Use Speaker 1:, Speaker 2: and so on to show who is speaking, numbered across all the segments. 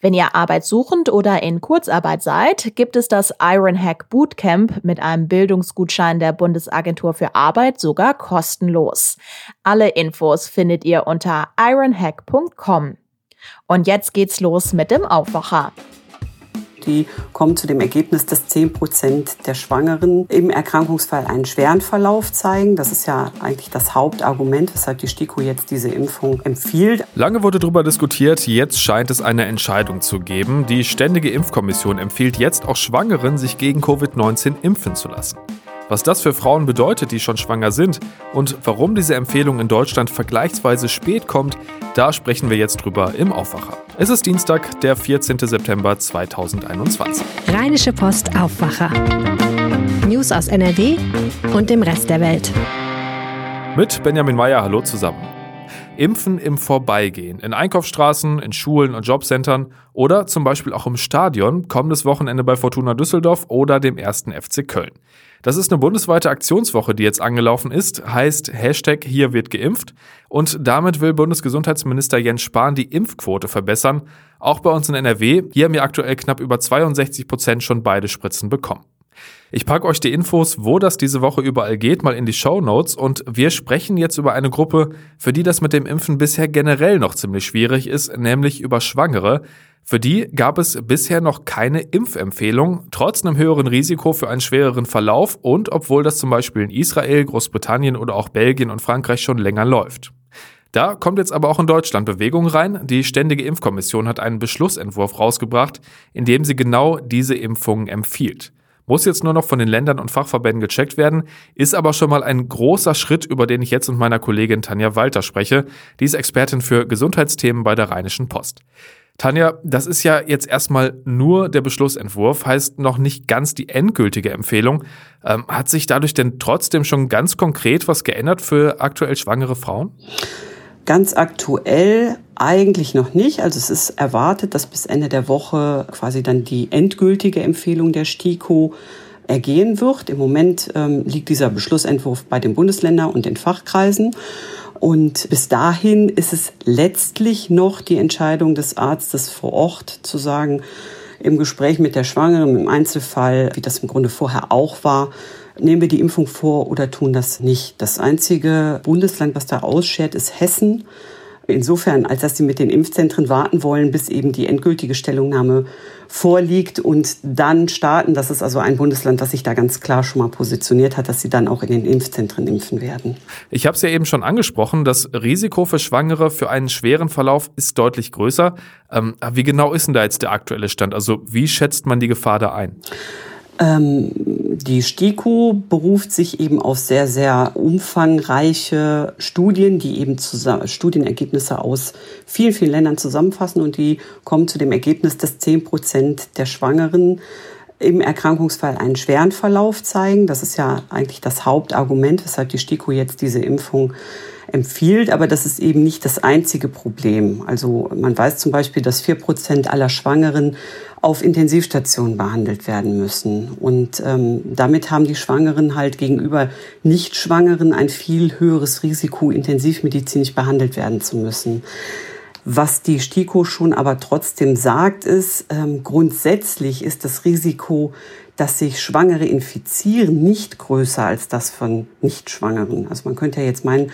Speaker 1: Wenn ihr arbeitssuchend oder in Kurzarbeit seid, gibt es das Ironhack Bootcamp mit einem Bildungsgutschein der Bundesagentur für Arbeit sogar kostenlos. Alle Infos findet ihr unter ironhack.com. Und jetzt geht's los mit dem Aufwacher
Speaker 2: die kommen zu dem Ergebnis, dass 10 Prozent der Schwangeren im Erkrankungsfall einen schweren Verlauf zeigen. Das ist ja eigentlich das Hauptargument, weshalb die STIKO jetzt diese Impfung empfiehlt.
Speaker 3: Lange wurde darüber diskutiert, jetzt scheint es eine Entscheidung zu geben. Die Ständige Impfkommission empfiehlt jetzt auch Schwangeren, sich gegen Covid-19 impfen zu lassen. Was das für Frauen bedeutet, die schon schwanger sind und warum diese Empfehlung in Deutschland vergleichsweise spät kommt, da sprechen wir jetzt drüber im Aufwacher. Es ist Dienstag, der 14. September 2021.
Speaker 4: Rheinische Post Aufwacher. News aus NRW und dem Rest der Welt.
Speaker 3: Mit Benjamin Meyer, hallo zusammen. Impfen im Vorbeigehen, in Einkaufsstraßen, in Schulen und Jobcentern oder zum Beispiel auch im Stadion, kommendes Wochenende bei Fortuna Düsseldorf oder dem ersten FC Köln. Das ist eine bundesweite Aktionswoche, die jetzt angelaufen ist, heißt Hashtag hier wird geimpft und damit will Bundesgesundheitsminister Jens Spahn die Impfquote verbessern. Auch bei uns in NRW, hier haben wir aktuell knapp über 62 Prozent schon beide Spritzen bekommen. Ich packe euch die Infos, wo das diese Woche überall geht, mal in die Show Notes und wir sprechen jetzt über eine Gruppe, für die das mit dem Impfen bisher generell noch ziemlich schwierig ist, nämlich über Schwangere. Für die gab es bisher noch keine Impfempfehlung, trotz einem höheren Risiko für einen schwereren Verlauf und obwohl das zum Beispiel in Israel, Großbritannien oder auch Belgien und Frankreich schon länger läuft. Da kommt jetzt aber auch in Deutschland Bewegung rein. Die Ständige Impfkommission hat einen Beschlussentwurf rausgebracht, in dem sie genau diese Impfungen empfiehlt. Muss jetzt nur noch von den Ländern und Fachverbänden gecheckt werden, ist aber schon mal ein großer Schritt, über den ich jetzt mit meiner Kollegin Tanja Walter spreche. Die ist Expertin für Gesundheitsthemen bei der Rheinischen Post. Tanja, das ist ja jetzt erstmal nur der Beschlussentwurf, heißt noch nicht ganz die endgültige Empfehlung. Ähm, hat sich dadurch denn trotzdem schon ganz konkret was geändert für aktuell schwangere Frauen?
Speaker 2: Ganz aktuell eigentlich noch nicht. Also es ist erwartet, dass bis Ende der Woche quasi dann die endgültige Empfehlung der STIKO ergehen wird. Im Moment ähm, liegt dieser Beschlussentwurf bei den Bundesländern und den Fachkreisen. Und bis dahin ist es letztlich noch die Entscheidung des Arztes vor Ort zu sagen, im Gespräch mit der Schwangeren, im Einzelfall, wie das im Grunde vorher auch war, nehmen wir die Impfung vor oder tun das nicht. Das einzige Bundesland, was da ausschert, ist Hessen. Insofern, als dass sie mit den Impfzentren warten wollen, bis eben die endgültige Stellungnahme vorliegt und dann starten. Das ist also ein Bundesland, das sich da ganz klar schon mal positioniert hat, dass sie dann auch in den Impfzentren impfen werden.
Speaker 3: Ich habe es ja eben schon angesprochen, das Risiko für Schwangere für einen schweren Verlauf ist deutlich größer. Ähm, wie genau ist denn da jetzt der aktuelle Stand? Also wie schätzt man die Gefahr da ein?
Speaker 2: Ähm, die STIKO beruft sich eben auf sehr, sehr umfangreiche Studien, die eben zusammen, Studienergebnisse aus vielen, vielen Ländern zusammenfassen. Und die kommen zu dem Ergebnis, dass 10 Prozent der Schwangeren im Erkrankungsfall einen schweren Verlauf zeigen. Das ist ja eigentlich das Hauptargument, weshalb die STIKO jetzt diese Impfung empfiehlt, aber das ist eben nicht das einzige Problem. Also man weiß zum Beispiel, dass vier Prozent aller Schwangeren auf Intensivstationen behandelt werden müssen. Und ähm, damit haben die Schwangeren halt gegenüber Nicht-Schwangeren ein viel höheres Risiko, intensivmedizinisch behandelt werden zu müssen. Was die STIKO schon aber trotzdem sagt, ist, ähm, grundsätzlich ist das Risiko dass sich Schwangere infizieren, nicht größer als das von Nichtschwangeren. Also man könnte ja jetzt meinen,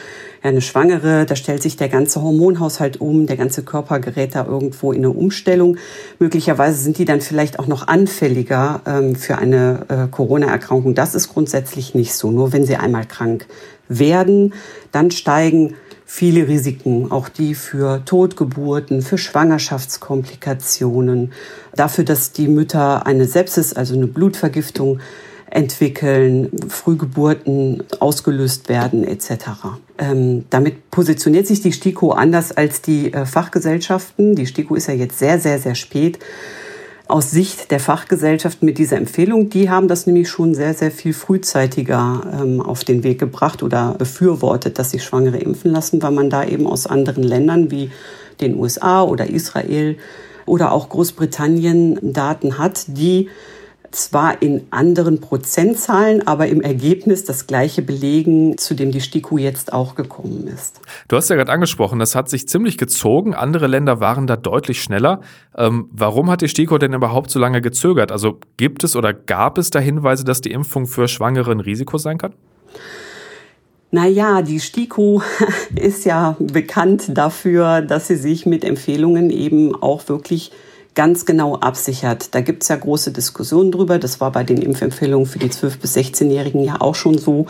Speaker 2: ja, eine Schwangere, da stellt sich der ganze Hormonhaushalt um, der ganze Körper gerät da irgendwo in eine Umstellung. Möglicherweise sind die dann vielleicht auch noch anfälliger ähm, für eine äh, Corona-Erkrankung. Das ist grundsätzlich nicht so. Nur wenn sie einmal krank werden, dann steigen viele Risiken, auch die für Totgeburten, für Schwangerschaftskomplikationen, dafür, dass die Mütter eine Sepsis, also eine Blutvergiftung entwickeln, Frühgeburten ausgelöst werden etc. Ähm, damit positioniert sich die STIKO anders als die äh, Fachgesellschaften. Die STIKO ist ja jetzt sehr, sehr, sehr spät aus Sicht der Fachgesellschaft mit dieser Empfehlung. Die haben das nämlich schon sehr, sehr viel frühzeitiger ähm, auf den Weg gebracht oder befürwortet, dass sich Schwangere impfen lassen, weil man da eben aus anderen Ländern wie den USA oder Israel oder auch Großbritannien Daten hat, die zwar in anderen Prozentzahlen, aber im Ergebnis das gleiche belegen, zu dem die STIKO jetzt auch gekommen ist.
Speaker 3: Du hast ja gerade angesprochen, das hat sich ziemlich gezogen. Andere Länder waren da deutlich schneller. Ähm, warum hat die STIKO denn überhaupt so lange gezögert? Also gibt es oder gab es da Hinweise, dass die Impfung für Schwangere ein Risiko sein kann?
Speaker 2: Naja, die STIKO ist ja bekannt dafür, dass sie sich mit Empfehlungen eben auch wirklich ganz genau absichert. Da gibt's ja große Diskussionen drüber. Das war bei den Impfempfehlungen für die 12- bis 16-Jährigen ja auch schon so,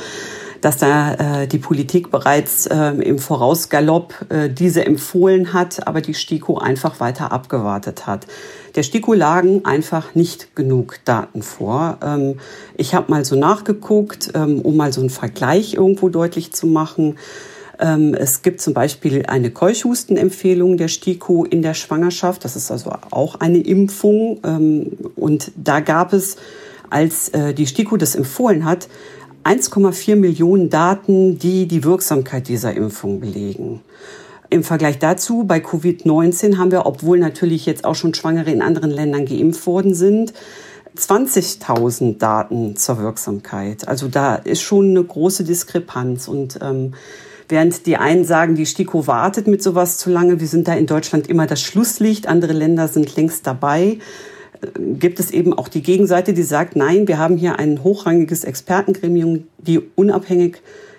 Speaker 2: dass da äh, die Politik bereits äh, im Vorausgalopp äh, diese empfohlen hat, aber die STIKO einfach weiter abgewartet hat. Der STIKO lagen einfach nicht genug Daten vor. Ähm, ich habe mal so nachgeguckt, ähm, um mal so einen Vergleich irgendwo deutlich zu machen. Ähm, es gibt zum Beispiel eine Keuchhustenempfehlung der STIKO in der Schwangerschaft. Das ist also auch eine Impfung. Ähm, und da gab es, als äh, die STIKO das empfohlen hat, 1,4 Millionen Daten, die die Wirksamkeit dieser Impfung belegen. Im Vergleich dazu, bei Covid-19 haben wir, obwohl natürlich jetzt auch schon Schwangere in anderen Ländern geimpft worden sind, 20.000 Daten zur Wirksamkeit. Also da ist schon eine große Diskrepanz. Und ähm, Während die einen sagen, die STIKO wartet mit sowas zu lange, wir sind da in Deutschland immer das Schlusslicht, andere Länder sind längst dabei, äh, gibt es eben auch die Gegenseite, die sagt, nein, wir haben hier ein hochrangiges Expertengremium, die unabhängig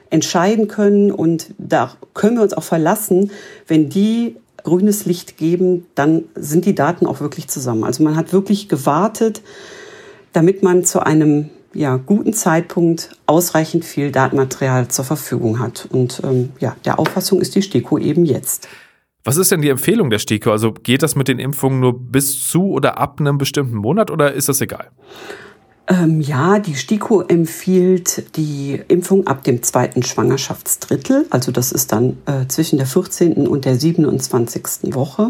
Speaker 2: entscheiden können und da können wir uns auch verlassen, wenn die grünes Licht geben, dann sind die Daten auch wirklich zusammen. Also man hat wirklich gewartet, damit man zu einem ja, guten Zeitpunkt ausreichend viel Datenmaterial zur Verfügung hat. Und ähm, ja, der Auffassung ist die STIKO eben jetzt.
Speaker 3: Was ist denn die Empfehlung der STIKO? Also geht das mit den Impfungen nur bis zu oder ab einem bestimmten Monat oder ist das egal?
Speaker 2: Ähm, ja, die STIKO empfiehlt die Impfung ab dem zweiten Schwangerschaftsdrittel. Also das ist dann äh, zwischen der 14. und der 27. Woche.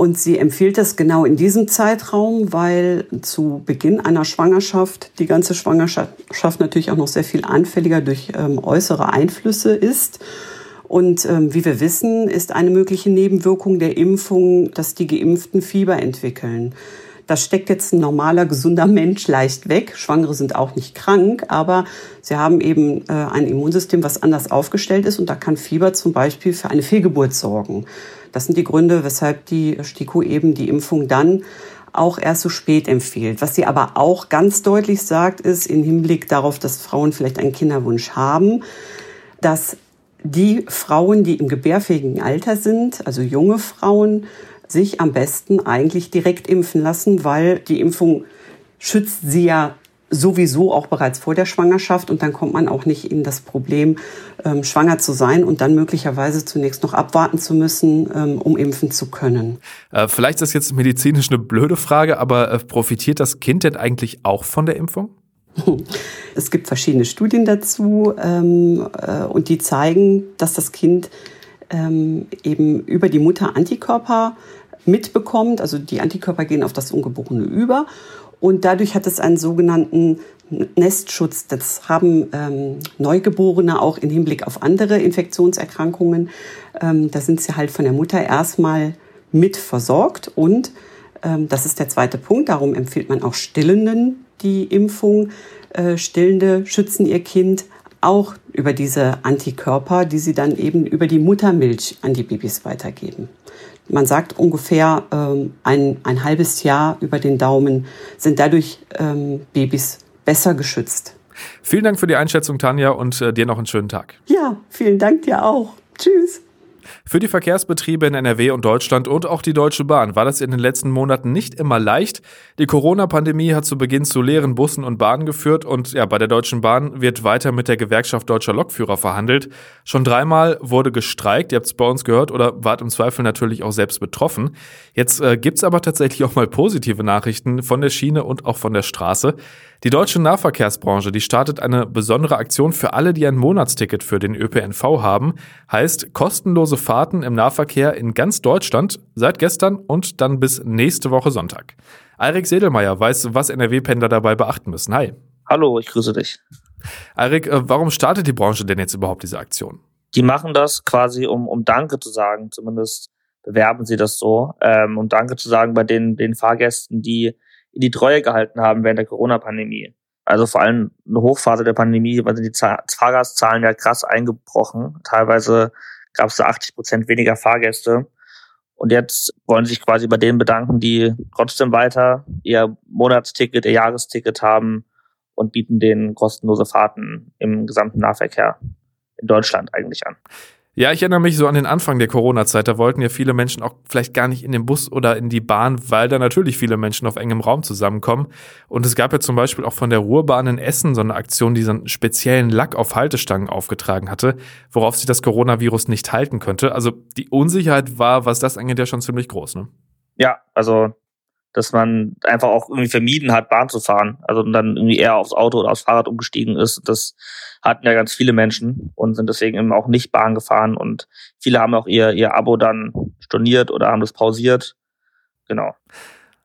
Speaker 2: Und sie empfiehlt das genau in diesem Zeitraum, weil zu Beginn einer Schwangerschaft die ganze Schwangerschaft natürlich auch noch sehr viel anfälliger durch ähm, äußere Einflüsse ist. Und ähm, wie wir wissen, ist eine mögliche Nebenwirkung der Impfung, dass die Geimpften Fieber entwickeln. Das steckt jetzt ein normaler, gesunder Mensch leicht weg. Schwangere sind auch nicht krank, aber sie haben eben äh, ein Immunsystem, was anders aufgestellt ist und da kann Fieber zum Beispiel für eine Fehlgeburt sorgen. Das sind die Gründe, weshalb die STIKO eben die Impfung dann auch erst so spät empfiehlt. Was sie aber auch ganz deutlich sagt, ist im Hinblick darauf, dass Frauen vielleicht einen Kinderwunsch haben, dass die Frauen, die im gebärfähigen Alter sind, also junge Frauen, sich am besten eigentlich direkt impfen lassen, weil die Impfung schützt sie ja sowieso auch bereits vor der Schwangerschaft und dann kommt man auch nicht in das Problem, ähm, schwanger zu sein und dann möglicherweise zunächst noch abwarten zu müssen, ähm, um impfen zu können.
Speaker 3: Äh, vielleicht ist das jetzt medizinisch eine blöde Frage, aber äh, profitiert das Kind denn eigentlich auch von der Impfung?
Speaker 2: Es gibt verschiedene Studien dazu ähm, äh, und die zeigen, dass das Kind ähm, eben über die Mutter Antikörper mitbekommt. Also die Antikörper gehen auf das Ungeborene über und dadurch hat es einen sogenannten Nestschutz. Das haben ähm, Neugeborene auch im Hinblick auf andere Infektionserkrankungen. Ähm, da sind sie halt von der Mutter erstmal mit versorgt. Und ähm, das ist der zweite Punkt. Darum empfiehlt man auch Stillenden die Impfung. Äh, Stillende schützen ihr Kind auch über diese Antikörper, die sie dann eben über die Muttermilch an die Babys weitergeben. Man sagt ungefähr ähm, ein, ein halbes Jahr über den Daumen sind dadurch ähm, Babys besser geschützt.
Speaker 3: Vielen Dank für die Einschätzung, Tanja, und äh, dir noch einen schönen Tag.
Speaker 2: Ja, vielen Dank dir auch. Tschüss.
Speaker 3: Für die Verkehrsbetriebe in NRW und Deutschland und auch die Deutsche Bahn war das in den letzten Monaten nicht immer leicht. Die Corona-Pandemie hat zu Beginn zu leeren Bussen und Bahnen geführt und ja, bei der Deutschen Bahn wird weiter mit der Gewerkschaft Deutscher Lokführer verhandelt. Schon dreimal wurde gestreikt, ihr habt es bei uns gehört oder wart im Zweifel natürlich auch selbst betroffen. Jetzt äh, es aber tatsächlich auch mal positive Nachrichten von der Schiene und auch von der Straße. Die deutsche Nahverkehrsbranche, die startet eine besondere Aktion für alle, die ein Monatsticket für den ÖPNV haben. Heißt kostenlose Fahrten im Nahverkehr in ganz Deutschland seit gestern und dann bis nächste Woche Sonntag. Eirik Sedelmeier weiß, was NRW-Pendler dabei beachten müssen. Hi.
Speaker 5: Hallo, ich grüße dich.
Speaker 3: Eirik, äh, warum startet die Branche denn jetzt überhaupt diese Aktion?
Speaker 5: Die machen das quasi, um, um Danke zu sagen. Zumindest bewerben sie das so. Ähm, um Danke zu sagen bei den, den Fahrgästen, die die Treue gehalten haben während der Corona-Pandemie. Also vor allem eine Hochphase der Pandemie, sind die Fahrgastzahlen ja krass eingebrochen. Teilweise gab es da 80 Prozent weniger Fahrgäste. Und jetzt wollen sich quasi bei denen bedanken, die trotzdem weiter ihr Monatsticket, ihr Jahresticket haben und bieten denen kostenlose Fahrten im gesamten Nahverkehr in Deutschland eigentlich an.
Speaker 3: Ja, ich erinnere mich so an den Anfang der Corona-Zeit. Da wollten ja viele Menschen auch vielleicht gar nicht in den Bus oder in die Bahn, weil da natürlich viele Menschen auf engem Raum zusammenkommen. Und es gab ja zum Beispiel auch von der Ruhrbahn in Essen so eine Aktion, die so einen speziellen Lack auf Haltestangen aufgetragen hatte, worauf sich das Coronavirus nicht halten könnte. Also die Unsicherheit war, was das angeht, ja schon ziemlich groß, ne?
Speaker 5: Ja, also dass man einfach auch irgendwie vermieden hat, Bahn zu fahren. Also dann irgendwie eher aufs Auto oder aufs Fahrrad umgestiegen ist. Das hatten ja ganz viele Menschen und sind deswegen eben auch nicht Bahn gefahren. Und viele haben auch ihr, ihr Abo dann storniert oder haben das pausiert. Genau.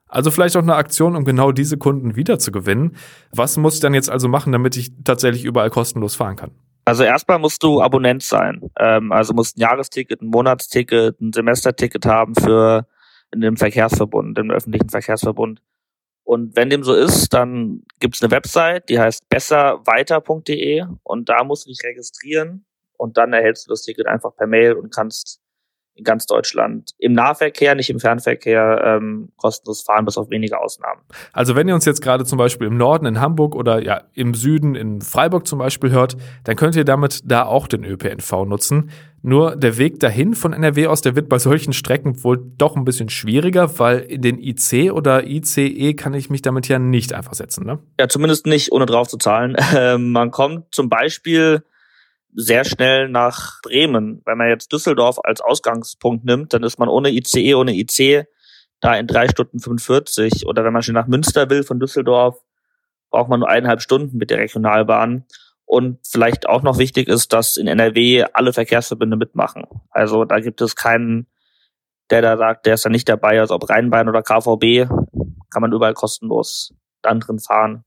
Speaker 3: Also vielleicht auch eine Aktion, um genau diese Kunden wiederzugewinnen. Was muss ich dann jetzt also machen, damit ich tatsächlich überall kostenlos fahren kann?
Speaker 5: Also erstmal musst du Abonnent sein. Ähm, also musst ein Jahresticket, ein Monatsticket, ein Semesterticket haben für in dem Verkehrsverbund, im öffentlichen Verkehrsverbund. Und wenn dem so ist, dann gibt es eine Website, die heißt besserweiter.de und da musst du dich registrieren und dann erhältst du das Ticket einfach per Mail und kannst in ganz Deutschland im Nahverkehr, nicht im Fernverkehr, ähm, kostenlos fahren, bis auf wenige Ausnahmen.
Speaker 3: Also wenn ihr uns jetzt gerade zum Beispiel im Norden in Hamburg oder ja im Süden in Freiburg zum Beispiel hört, dann könnt ihr damit da auch den ÖPNV nutzen. Nur der Weg dahin von NRW aus, der wird bei solchen Strecken wohl doch ein bisschen schwieriger, weil in den IC oder ICE kann ich mich damit ja nicht einfach setzen, ne?
Speaker 5: Ja, zumindest nicht, ohne drauf zu zahlen. Ähm, man kommt zum Beispiel sehr schnell nach Bremen. Wenn man jetzt Düsseldorf als Ausgangspunkt nimmt, dann ist man ohne ICE, ohne IC da in drei Stunden 45. Oder wenn man schon nach Münster will von Düsseldorf, braucht man nur eineinhalb Stunden mit der Regionalbahn. Und vielleicht auch noch wichtig ist, dass in NRW alle Verkehrsverbünde mitmachen. Also da gibt es keinen, der da sagt, der ist da nicht dabei, also ob Rheinbahn oder KVB, kann man überall kostenlos dann drin fahren.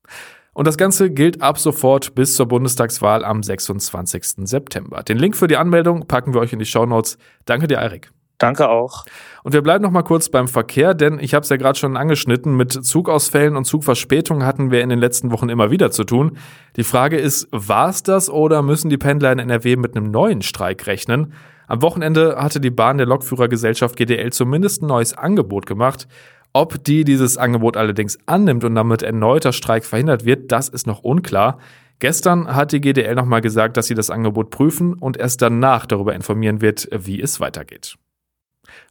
Speaker 3: Und das Ganze gilt ab sofort bis zur Bundestagswahl am 26. September. Den Link für die Anmeldung packen wir euch in die Shownotes. Danke dir, Erik.
Speaker 5: Danke auch.
Speaker 3: Und wir bleiben noch mal kurz beim Verkehr, denn ich habe es ja gerade schon angeschnitten, mit Zugausfällen und Zugverspätungen hatten wir in den letzten Wochen immer wieder zu tun. Die Frage ist, war es das oder müssen die Pendler in NRW mit einem neuen Streik rechnen? Am Wochenende hatte die Bahn der Lokführergesellschaft GDL zumindest ein neues Angebot gemacht. Ob die dieses Angebot allerdings annimmt und damit erneuter Streik verhindert wird, das ist noch unklar. Gestern hat die GDL nochmal gesagt, dass sie das Angebot prüfen und erst danach darüber informieren wird, wie es weitergeht.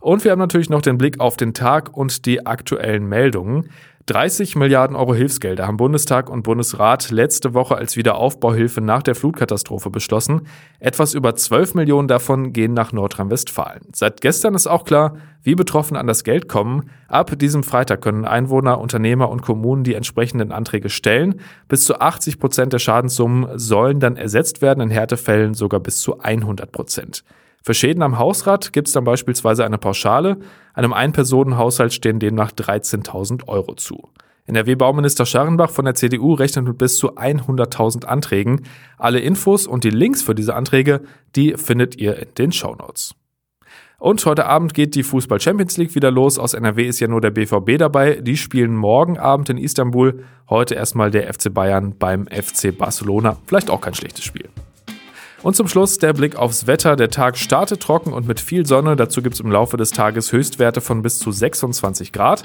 Speaker 3: Und wir haben natürlich noch den Blick auf den Tag und die aktuellen Meldungen. 30 Milliarden Euro Hilfsgelder haben Bundestag und Bundesrat letzte Woche als Wiederaufbauhilfe nach der Flutkatastrophe beschlossen. Etwas über 12 Millionen davon gehen nach Nordrhein-Westfalen. Seit gestern ist auch klar, wie Betroffene an das Geld kommen. Ab diesem Freitag können Einwohner, Unternehmer und Kommunen die entsprechenden Anträge stellen. Bis zu 80 Prozent der Schadenssummen sollen dann ersetzt werden, in Härtefällen sogar bis zu 100 Prozent. Für Schäden am Hausrat gibt es dann beispielsweise eine Pauschale. Einem Ein-Personen-Haushalt stehen demnach 13.000 Euro zu. NRW-Bauminister Scharrenbach von der CDU rechnet mit bis zu 100.000 Anträgen. Alle Infos und die Links für diese Anträge, die findet ihr in den Shownotes. Und heute Abend geht die Fußball Champions League wieder los. Aus NRW ist ja nur der BVB dabei. Die spielen morgen Abend in Istanbul. Heute erstmal der FC Bayern beim FC Barcelona. Vielleicht auch kein schlechtes Spiel. Und zum Schluss der Blick aufs Wetter. Der Tag startet trocken und mit viel Sonne. Dazu gibt es im Laufe des Tages Höchstwerte von bis zu 26 Grad.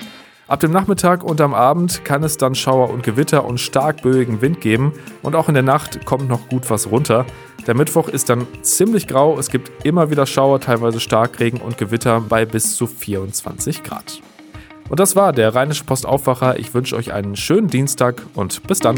Speaker 3: Ab dem Nachmittag und am Abend kann es dann Schauer und Gewitter und stark böigen Wind geben und auch in der Nacht kommt noch gut was runter. Der Mittwoch ist dann ziemlich grau, es gibt immer wieder Schauer, teilweise Starkregen und Gewitter bei bis zu 24 Grad. Und das war der Rheinische Postaufwacher. Ich wünsche euch einen schönen Dienstag und bis dann.